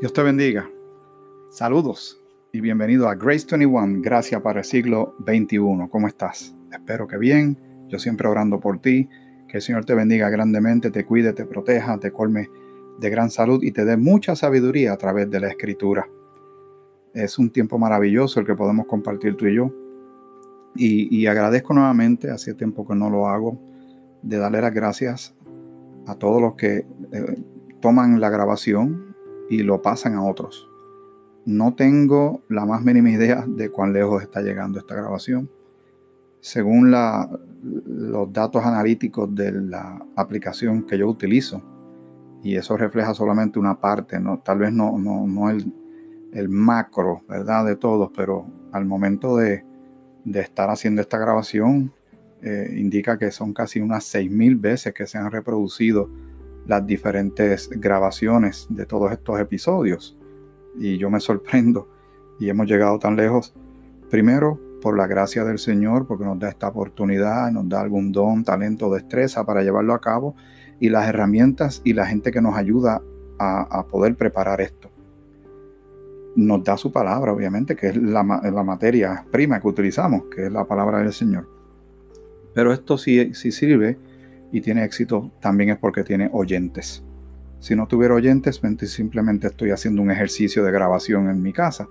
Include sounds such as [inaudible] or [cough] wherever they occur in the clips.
Dios te bendiga. Saludos y bienvenido a Grace 21, Gracia para el siglo XXI. ¿Cómo estás? Espero que bien. Yo siempre orando por ti. Que el Señor te bendiga grandemente, te cuide, te proteja, te colme de gran salud y te dé mucha sabiduría a través de la Escritura. Es un tiempo maravilloso el que podemos compartir tú y yo. Y, agradezco nuevamente, hace tiempo que no lo hago, de darle las gracias a todos los que eh, toman la grabación y lo pasan a otros. No tengo la más mínima idea de cuán lejos está llegando esta grabación. Según los datos analíticos de la aplicación que yo utilizo, y eso refleja solamente una parte, ¿no? tal vez no, el, macro ¿verdad? de todos, pero al momento de, estar haciendo esta grabación, eh, indica que son casi unas 6.000 veces que se han reproducido las diferentes grabaciones de todos estos episodios. Y yo me sorprendo y hemos llegado tan lejos. Primero, por la gracia del Señor, porque nos da esta oportunidad, nos da algún don, talento, destreza para llevarlo a cabo y las herramientas y la gente que nos ayuda a, poder preparar esto. Nos da su palabra, obviamente, que es la, la, materia prima que utilizamos, que es la palabra del Señor. Pero esto sí, sí sirve y tiene éxito también es porque tiene oyentes. Si no tuviera oyentes, simplemente estoy haciendo un ejercicio de grabación en mi casa.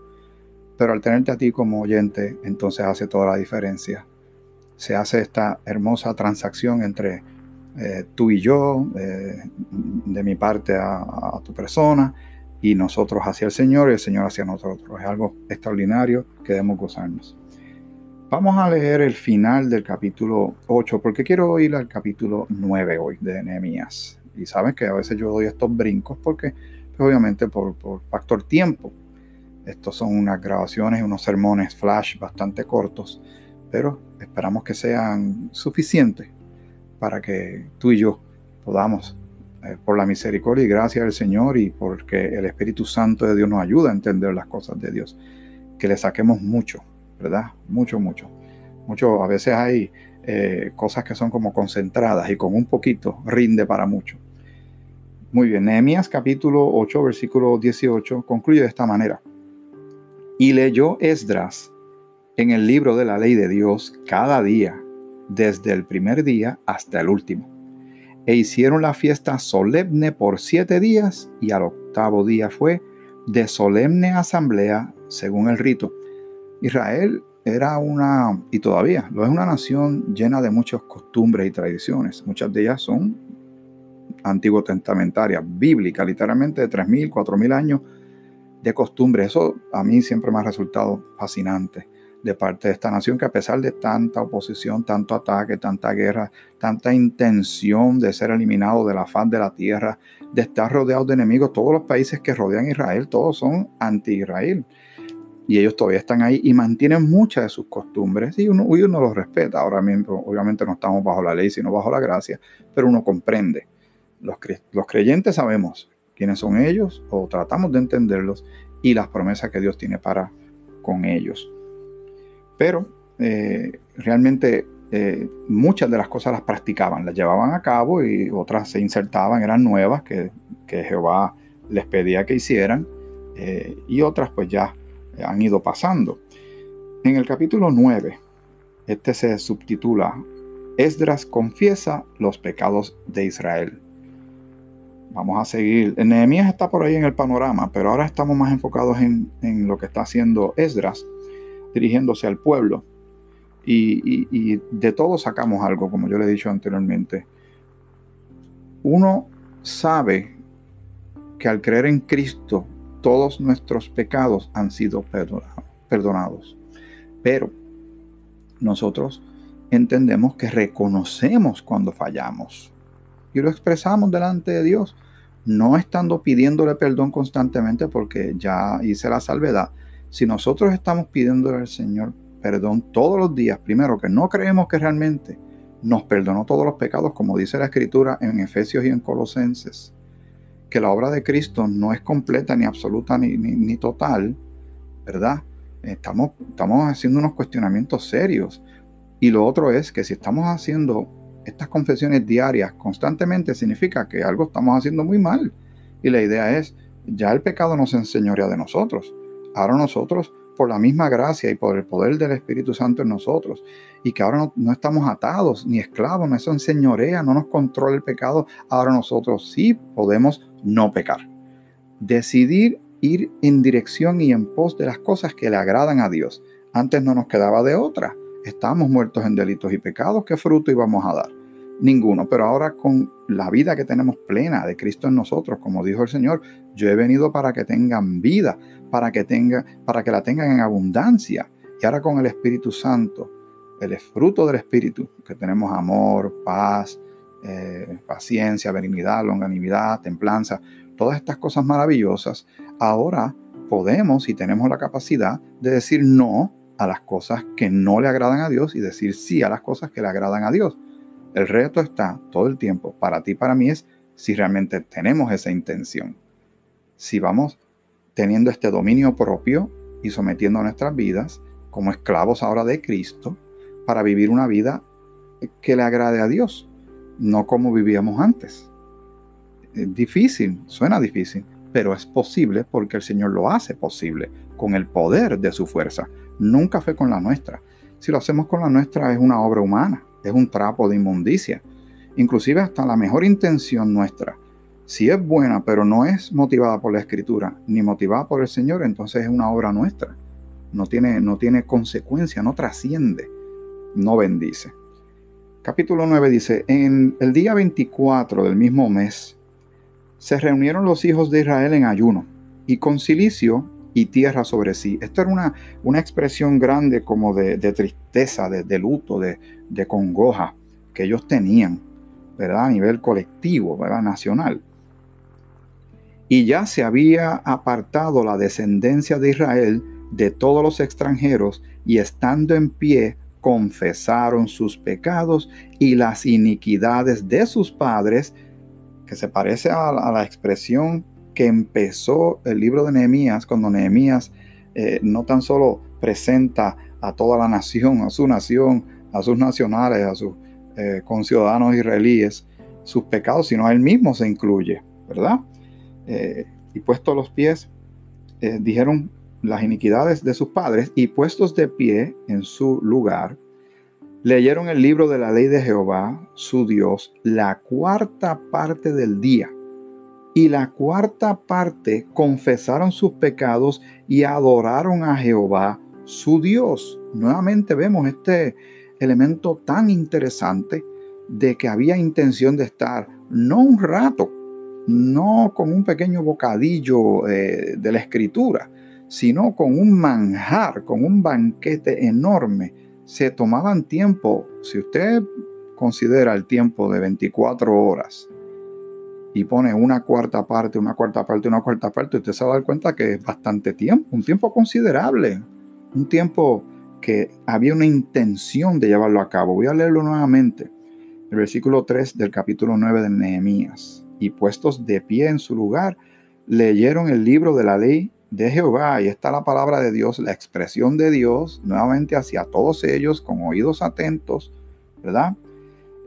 Pero al tenerte a ti como oyente, entonces hace toda la diferencia. Se hace esta hermosa transacción entre eh, tú y yo, eh, de mi parte a, a, tu persona, y nosotros hacia el Señor y el Señor hacia nosotros. Es algo extraordinario que debemos gozarnos. Vamos a leer el final del capítulo 8 porque quiero ir al capítulo 9 hoy de Nehemías. Y sabes que a veces yo doy estos brincos porque, pues, obviamente, por, factor tiempo. Estos son unas grabaciones, unos sermones flash bastante cortos, pero esperamos que sean suficientes para que tú y yo podamos, eh, por la misericordia y gracia del Señor y porque el Espíritu Santo de Dios nos ayuda a entender las cosas de Dios, que le saquemos mucho ¿verdad? Mucho, mucho. Mucho, a veces hay eh, cosas que son como concentradas y con un poquito rinde para mucho. Muy bien, Nehemías capítulo 8, versículo 18 concluye de esta manera. Y leyó Esdras en el libro de la ley de Dios cada día, desde el primer día hasta el último. E hicieron la fiesta solemne por siete días y al octavo día fue de solemne asamblea según el rito Israel era una, y todavía lo es una nación llena de muchas costumbres y tradiciones. Muchas de ellas son antiguo testamentarias, bíblicas, literalmente de 3.000, 4.000 años de costumbres. Eso a mí siempre me ha resultado fascinante de parte de esta nación que a pesar de tanta oposición, tanto ataque, tanta guerra, tanta intención de ser eliminado de la faz de la tierra, de estar rodeado de enemigos, todos los países que rodean Israel, todos son anti-Israel y ellos todavía están ahí y mantienen muchas de sus costumbres y uno, uno los respeta. Ahora mismo, obviamente no estamos bajo la ley, sino bajo la gracia, pero uno comprende. Los, los creyentes sabemos quiénes son ellos o tratamos de entenderlos y las promesas que Dios tiene para con ellos. Pero eh, realmente eh, muchas de las cosas las practicaban, las llevaban a cabo y otras se insertaban, eran nuevas que, que Jehová les pedía que hicieran eh, y otras pues ya han ido pasando. En el capítulo 9, este se subtitula Esdras confiesa los pecados de Israel. Vamos a seguir. Nehemías está por ahí en el panorama, pero ahora estamos más enfocados en, lo que está haciendo Esdras, dirigiéndose al pueblo. Y, y de todo sacamos algo, como yo le he dicho anteriormente. Uno sabe que al creer en Cristo todos nuestros pecados han sido perdonados. Pero nosotros entendemos que reconocemos cuando fallamos y lo expresamos delante de Dios, no estando pidiéndole perdón constantemente porque ya hice la salvedad. Si nosotros estamos pidiéndole al Señor perdón todos los días, primero que no creemos que realmente nos perdonó todos los pecados, como dice la Escritura en Efesios y en Colosenses, que la obra de Cristo no es completa ni absoluta ni, ni, total, ¿verdad? Estamos, estamos haciendo unos cuestionamientos serios. Y lo otro es que si estamos haciendo estas confesiones diarias constantemente, significa que algo estamos haciendo muy mal. Y la idea es ya el pecado no se enseñorea de nosotros. Ahora nosotros, por la misma gracia y por el poder del Espíritu Santo en nosotros, y que ahora no, estamos atados ni esclavos, no eso enseñorea, no nos controla el pecado, ahora nosotros sí podemos no pecar. Decidir ir en dirección y en pos de las cosas que le agradan a Dios. Antes no nos quedaba de otra. Estamos muertos en delitos y pecados. ¿Qué fruto íbamos a dar? Ninguno. Pero ahora con la vida que tenemos plena de Cristo en nosotros, como dijo el Señor, yo he venido para que tengan vida, para que, tenga, para que la tengan en abundancia. Y ahora con el Espíritu Santo, el fruto del Espíritu, que tenemos amor, paz, eh, paciencia, benignidad, longanimidad, templanza, todas estas cosas maravillosas, ahora podemos y tenemos la capacidad de decir no a las cosas que no le agradan a Dios y decir sí a las cosas que le agradan a Dios. El reto está todo el tiempo para ti para mí es si realmente tenemos esa intención. Si vamos teniendo este dominio propio y sometiendo nuestras vidas como esclavos ahora de Cristo para vivir una vida que le agrade a Dios, no como vivíamos antes. Es difícil, suena difícil, pero es posible porque el Señor lo hace posible con el poder de su fuerza. Nunca fue con la nuestra. Si lo hacemos con la nuestra es una obra humana, es un trapo de inmundicia. Inclusive hasta la mejor intención nuestra, si es buena pero no es motivada por la escritura ni motivada por el Señor, entonces es una obra nuestra. No tiene, no tiene consecuencia, no trasciende, no bendice. Capítulo 9 dice, en el día 24 del mismo mes, se reunieron los hijos de Israel en ayuno y con silicio y tierra sobre sí. Esto era una, una expresión grande como de, tristeza, de, luto, de, de, congoja que ellos tenían, ¿verdad? A nivel colectivo, ¿verdad? Nacional. Y ya se había apartado la descendencia de Israel de todos los extranjeros y estando en pie confesaron sus pecados y las iniquidades de sus padres que se parece a, la expresión que empezó el libro de Nehemías, cuando Nehemías eh, no tan solo presenta a toda la nación, a su nación, a sus nacionales, a sus eh, conciudadanos israelíes, sus pecados, sino a él mismo se incluye, ¿verdad? Eh, y puestos los pies, dijeron las iniquidades de sus padres y puestos de pie en su lugar, leyeron el libro de la ley de Jehová, su Dios, la cuarta parte del día. Y la cuarta parte confesaron sus pecados y adoraron a Jehová, su Dios. Nuevamente vemos este elemento tan interesante de que había intención de estar no un rato, no con un pequeño bocadillo eh, de la escritura, sino con un manjar, con un banquete enorme se tomaban tiempo, si usted considera el tiempo de 24 horas y pone una cuarta parte, una cuarta parte, una cuarta parte, usted se va a dar cuenta que es bastante tiempo, un tiempo considerable, un tiempo que había una intención de llevarlo a cabo. Voy a leerlo nuevamente. El versículo 3 del capítulo 9 de Nehemías. Y puestos de pie en su lugar, leyeron el libro de la ley de Jehová, y está la palabra de Dios, la expresión de Dios, nuevamente hacia todos ellos, con oídos atentos, ¿verdad?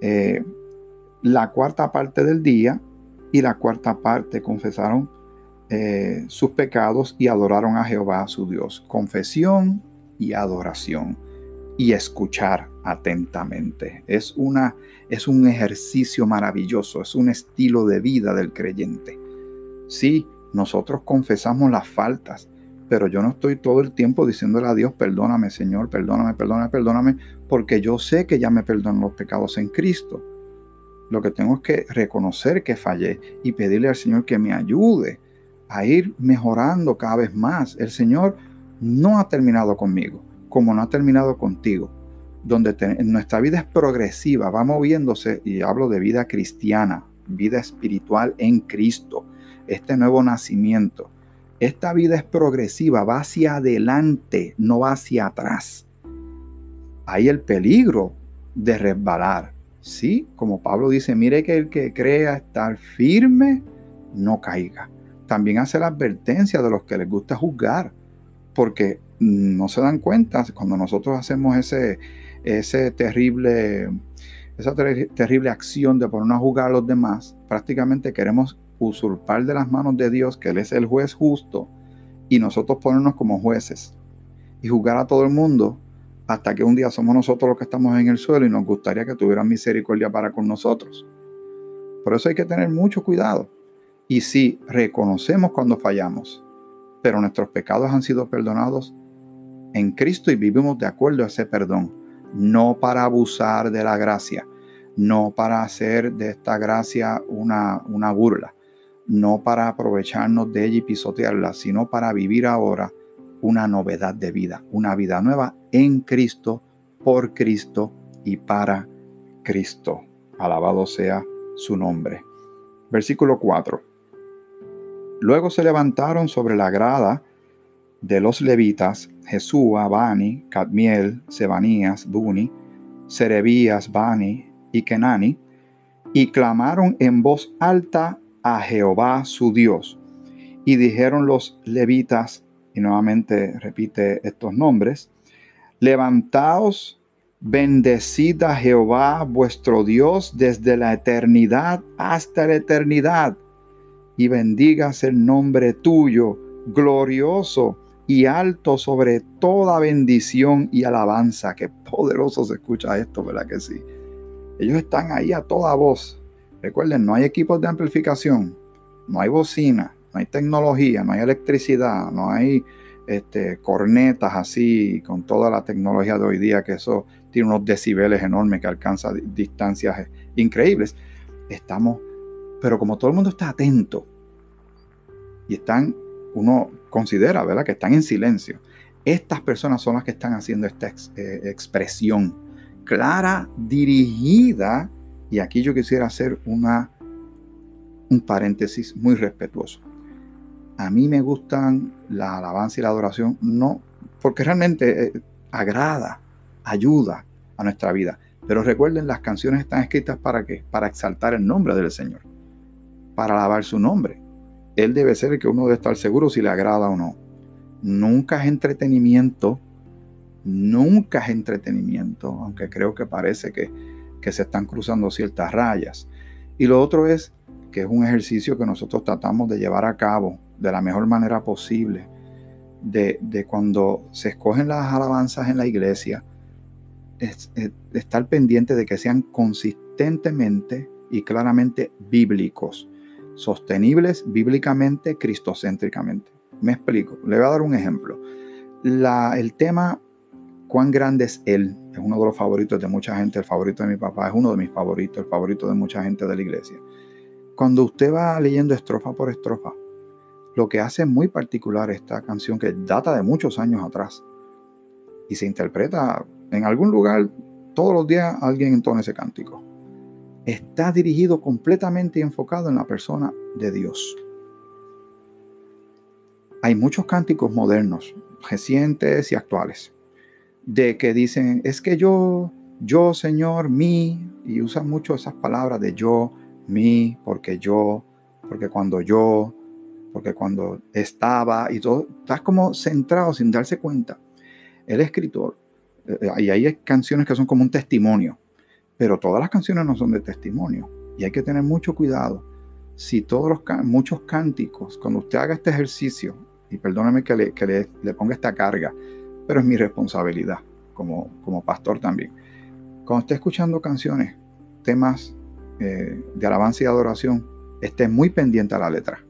Eh, la cuarta parte del día y la cuarta parte confesaron eh, sus pecados y adoraron a Jehová su Dios. Confesión y adoración y escuchar atentamente. Es, una, es un ejercicio maravilloso, es un estilo de vida del creyente. Sí, nosotros confesamos las faltas, pero yo no estoy todo el tiempo diciéndole a Dios, perdóname Señor, perdóname, perdóname, perdóname, porque yo sé que ya me perdonan los pecados en Cristo. Lo que tengo es que reconocer que fallé y pedirle al Señor que me ayude a ir mejorando cada vez más. El Señor no ha terminado conmigo, como no ha terminado contigo. Donde nuestra vida es progresiva, va moviéndose, y hablo de vida cristiana, vida espiritual en Cristo este nuevo nacimiento. Esta vida es progresiva, va hacia adelante, no va hacia atrás. Hay el peligro de resbalar. Sí, como Pablo dice, mire que el que crea estar firme, no caiga. También hace la advertencia de los que les gusta juzgar, porque no se dan cuenta cuando nosotros hacemos ese, ese terrible, esa terrible acción de ponernos a juzgar a los demás, prácticamente queremos usurpar de las manos de Dios, que Él es el juez justo, y nosotros ponernos como jueces y juzgar a todo el mundo hasta que un día somos nosotros los que estamos en el suelo y nos gustaría que tuvieran misericordia para con nosotros. Por eso hay que tener mucho cuidado. Y si reconocemos cuando fallamos, pero nuestros pecados han sido perdonados en Cristo y vivimos de acuerdo a ese perdón, no para abusar de la gracia, no para hacer de esta gracia una, una burla, no para aprovecharnos de ella y pisotearla, sino para vivir ahora una novedad de vida, una vida nueva en Cristo, por Cristo y para Cristo. Alabado sea su nombre. Versículo 4. Luego se levantaron sobre la grada de los levitas Jesúa, Bani, Cadmiel, Sebanías, Buni, Serebías, Bani y Kenani, y clamaron en voz alta a Jehová su Dios. Y dijeron los levitas, y nuevamente repite estos nombres, levantaos, bendecid a Jehová vuestro Dios desde la eternidad hasta la eternidad, y bendigas el nombre tuyo, glorioso y alto sobre toda bendición y alabanza. Qué poderoso se escucha esto, ¿verdad que sí? Ellos están ahí a toda voz. Recuerden, no hay equipos de amplificación, no hay bocina, no hay tecnología, no hay electricidad, no hay este, cornetas así con toda la tecnología de hoy día, que eso tiene unos decibeles enormes que alcanza distancias increíbles. Estamos, pero como todo el mundo está atento y están uno considera, ¿verdad? Que están en silencio. Estas personas son las que están haciendo esta eh, expresión clara, dirigida, y aquí yo quisiera hacer una, un paréntesis muy respetuoso. A mí me gustan la alabanza y la adoración, no porque realmente eh, agrada, ayuda a nuestra vida. Pero recuerden, las canciones están escritas para qué? Para exaltar el nombre del Señor, para alabar su nombre. Él debe ser el que uno debe estar seguro si le agrada o no. Nunca es entretenimiento, nunca es entretenimiento, aunque creo que parece que, que se están cruzando ciertas rayas. Y lo otro es que es un ejercicio que nosotros tratamos de llevar a cabo de la mejor manera posible, de, de cuando se escogen las alabanzas en la iglesia, es, estar pendiente de que sean consistentemente y claramente bíblicos sostenibles bíblicamente, cristocéntricamente. Me explico, le voy a dar un ejemplo. La, el tema cuán grande es Él es uno de los favoritos de mucha gente, el favorito de mi papá es uno de mis favoritos, el favorito de mucha gente de la iglesia. Cuando usted va leyendo estrofa por estrofa, lo que hace muy particular esta canción que data de muchos años atrás y se interpreta en algún lugar todos los días alguien entona ese cántico está dirigido completamente y enfocado en la persona de Dios. Hay muchos cánticos modernos, recientes y actuales, de que dicen, es que yo, yo, Señor, mí, y usan mucho esas palabras de yo, mí, porque yo, porque cuando yo, porque cuando estaba, y todo, estás como centrado sin darse cuenta. El escritor, eh, y hay canciones que son como un testimonio, pero todas las canciones no son de testimonio y hay que tener mucho cuidado. Si todos los muchos cánticos, cuando usted haga este ejercicio, y perdóneme que le, que le, ponga esta carga, pero es mi responsabilidad como, como pastor también. Cuando esté escuchando canciones, temas eh, de alabanza y adoración, esté muy pendiente a la letra.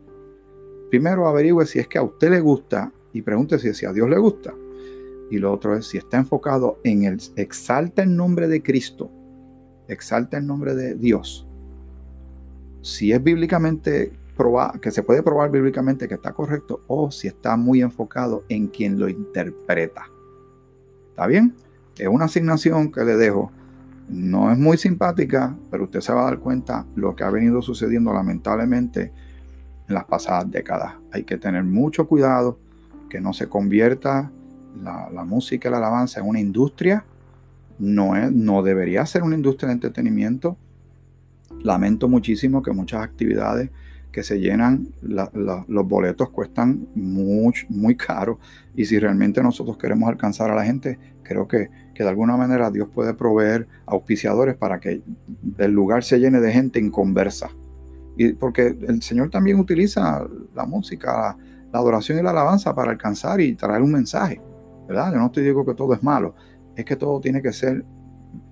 Primero averigüe si es que a usted le gusta y pregúntese si a Dios le gusta. Y lo otro es si está enfocado en el exalta el nombre de Cristo exalta el nombre de Dios, si es bíblicamente probado, que se puede probar bíblicamente que está correcto, o si está muy enfocado en quien lo interpreta. ¿Está bien? Es una asignación que le dejo. No es muy simpática, pero usted se va a dar cuenta lo que ha venido sucediendo lamentablemente en las pasadas décadas. Hay que tener mucho cuidado que no se convierta la, música y la alabanza en una industria no, es, no debería ser una industria de entretenimiento. Lamento muchísimo que muchas actividades que se llenan, los boletos cuestan muy, muy caro. Y si realmente nosotros queremos alcanzar a la gente, creo que, que, de alguna manera Dios puede proveer auspiciadores para que el lugar se llene de gente en conversa. Y porque el Señor también utiliza la música, la, adoración y la alabanza para alcanzar y traer un mensaje, ¿verdad? Yo no te digo que todo es malo, es que todo tiene que ser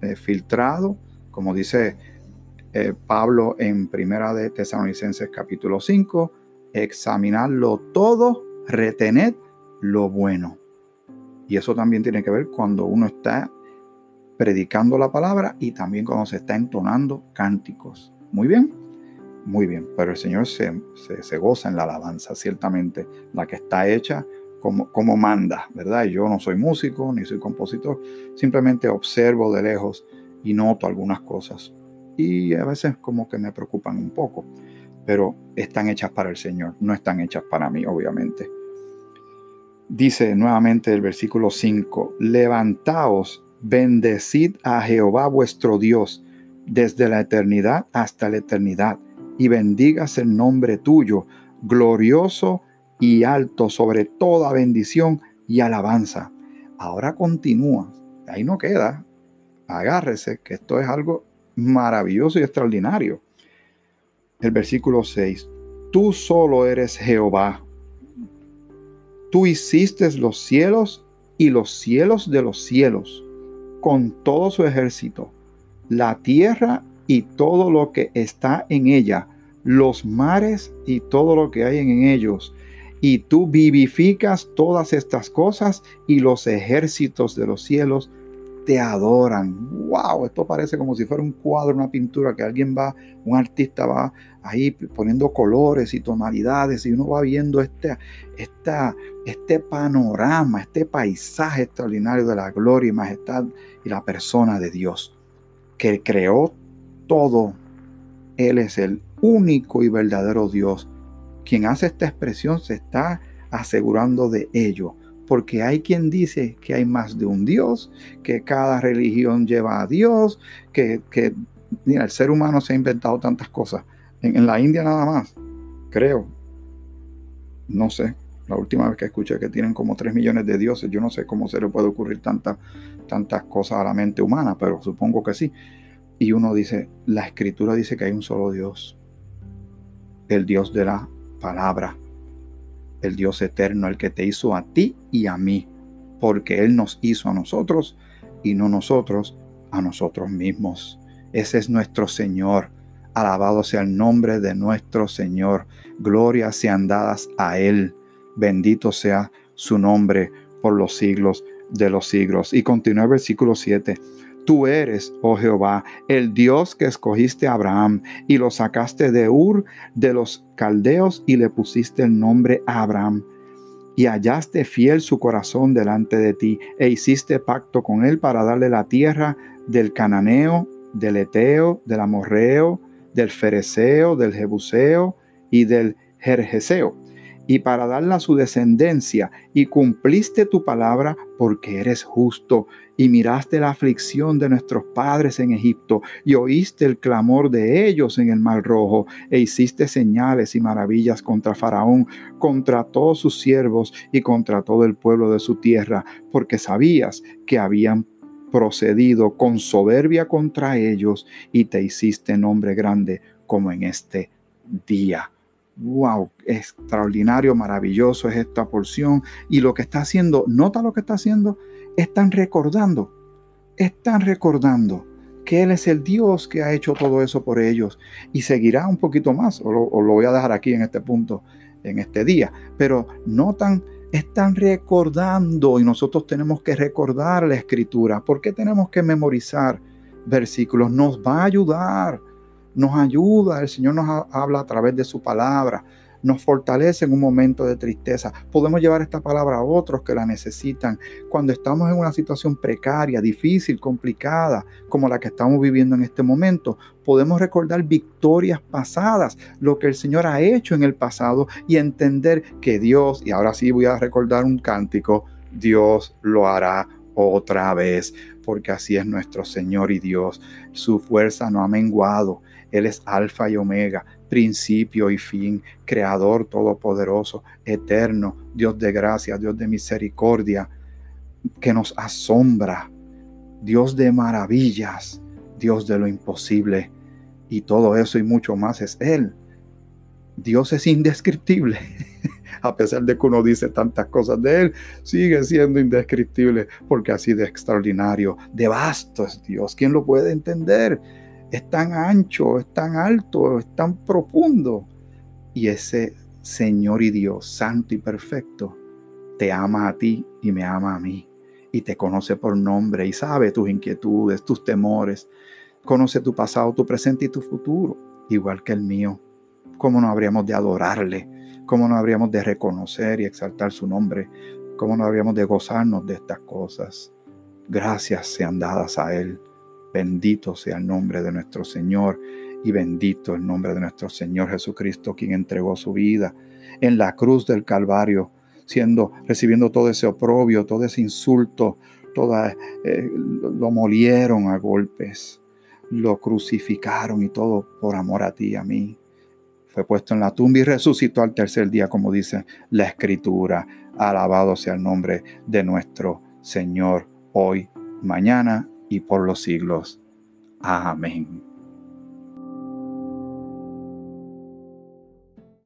eh, filtrado, como dice eh, Pablo en Primera de Tesalonicenses capítulo 5, examinarlo todo, retener lo bueno. Y eso también tiene que ver cuando uno está predicando la palabra y también cuando se está entonando cánticos. Muy bien, muy bien, pero el Señor se, se, goza en la alabanza, ciertamente, la que está hecha como, como manda, ¿verdad? yo no soy músico ni soy compositor, simplemente observo de lejos y noto algunas cosas. Y a veces como que me preocupan un poco, pero están hechas para el Señor, no están hechas para mí, obviamente. Dice nuevamente el versículo 5, levantaos, bendecid a Jehová vuestro Dios desde la eternidad hasta la eternidad, y bendigas el nombre tuyo, glorioso y alto sobre toda bendición y alabanza. Ahora continúa, ahí no queda, agárrese, que esto es algo maravilloso y extraordinario. El versículo 6, tú solo eres Jehová, Tú hiciste los cielos y los cielos de los cielos, con todo su ejército, la tierra y todo lo que está en ella, los mares y todo lo que hay en ellos. Y tú vivificas todas estas cosas y los ejércitos de los cielos te adoran. ¡Wow! Esto parece como si fuera un cuadro, una pintura que alguien va, un artista va ahí poniendo colores y tonalidades y uno va viendo este, este panorama, este paisaje extraordinario de la gloria y majestad y la persona de Dios, que creó todo. Él es el único y verdadero Dios. Quien hace esta expresión se está asegurando de ello porque hay quien dice que hay más de un Dios, que cada religión lleva a Dios, que, mira, el ser humano se ha inventado tantas cosas. En, la India nada más, creo, no sé, la última vez que escuché que tienen como 3 millones de dioses, yo no sé cómo se le puede ocurrir tantas, tantas cosas a la mente humana, pero supongo que sí. Y uno dice, la escritura dice que hay un solo Dios, el Dios de la palabra, el Dios eterno, el que te hizo a ti y a mí, porque Él nos hizo a nosotros y no nosotros a nosotros mismos. Ese es nuestro Señor. Alabado sea el nombre de nuestro Señor. Glorias sean dadas a Él. Bendito sea su nombre por los siglos de los siglos. Y continúa el versículo 7. Tú eres, oh Jehová, el Dios que escogiste a Abraham y lo sacaste de Ur de los caldeos y le pusiste el nombre Abraham. Y hallaste fiel su corazón delante de ti e hiciste pacto con él para darle la tierra del cananeo, del eteo, del amorreo, del fereceo, del jebuseo y del jerjeseo y para darla su descendencia, y cumpliste tu palabra porque eres justo, y miraste la aflicción de nuestros padres en Egipto, y oíste el clamor de ellos en el mar rojo, e hiciste señales y maravillas contra Faraón, contra todos sus siervos y contra todo el pueblo de su tierra, porque sabías que habían procedido con soberbia contra ellos, y te hiciste nombre grande como en este día wow, extraordinario, maravilloso es esta porción. Y lo que está haciendo, nota lo que está haciendo, están recordando, están recordando que Él es el Dios que ha hecho todo eso por ellos y seguirá un poquito más, o lo, voy a dejar aquí en este punto, en este día, pero notan, están recordando y nosotros tenemos que recordar la escritura. ¿Por qué tenemos que memorizar versículos? Nos va a ayudar nos ayuda, el Señor nos habla a través de su palabra, nos fortalece en un momento de tristeza. Podemos llevar esta palabra a otros que la necesitan. Cuando estamos en una situación precaria, difícil, complicada, como la que estamos viviendo en este momento, podemos recordar victorias pasadas, lo que el Señor ha hecho en el pasado y entender que Dios, y ahora sí voy a recordar un cántico, Dios lo hará otra vez, porque así es nuestro Señor y Dios. Su fuerza no ha menguado él es alfa y omega, principio y fin, creador todopoderoso, eterno, Dios de gracia, Dios de misericordia, que nos asombra, Dios de maravillas, Dios de lo imposible. Y todo eso y mucho más es Él. Dios es indescriptible. [laughs] A pesar de que uno dice tantas cosas de Él, sigue siendo indescriptible porque así de extraordinario, de vasto es Dios. ¿Quién lo puede entender? Es tan ancho, es tan alto, es tan profundo. Y ese Señor y Dios, santo y perfecto, te ama a ti y me ama a mí. Y te conoce por nombre y sabe tus inquietudes, tus temores. Conoce tu pasado, tu presente y tu futuro, igual que el mío. ¿Cómo no habríamos de adorarle? ¿Cómo no habríamos de reconocer y exaltar su nombre? ¿Cómo no habríamos de gozarnos de estas cosas? Gracias sean dadas a Él. Bendito sea el nombre de nuestro Señor y bendito el nombre de nuestro Señor Jesucristo, quien entregó su vida en la cruz del Calvario, siendo, recibiendo todo ese oprobio, todo ese insulto, toda, eh, lo molieron a golpes, lo crucificaron y todo por amor a ti y a mí. Fue puesto en la tumba y resucitó al tercer día, como dice la Escritura. Alabado sea el nombre de nuestro Señor hoy, mañana y por los siglos. Amén.